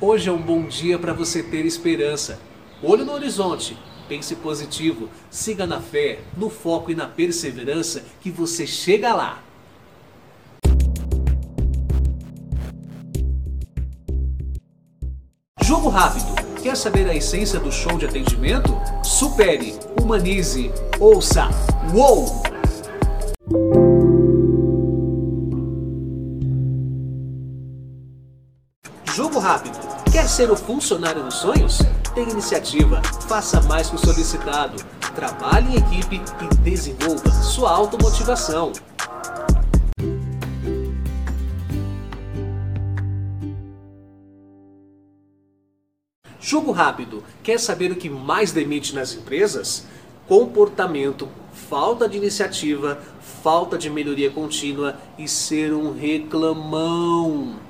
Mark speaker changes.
Speaker 1: Hoje é um bom dia para você ter esperança. Olho no horizonte, pense positivo, siga na fé, no foco e na perseverança que você chega lá. Jogo rápido. Quer saber a essência do show de atendimento? Supere, humanize, ouça. Uou! Jogo rápido. Quer ser o funcionário dos sonhos? Tenha iniciativa, faça mais que o solicitado, trabalhe em equipe e desenvolva sua automotivação. Jogo rápido. Quer saber o que mais demite nas empresas? Comportamento, falta de iniciativa, falta de melhoria contínua e ser um reclamão.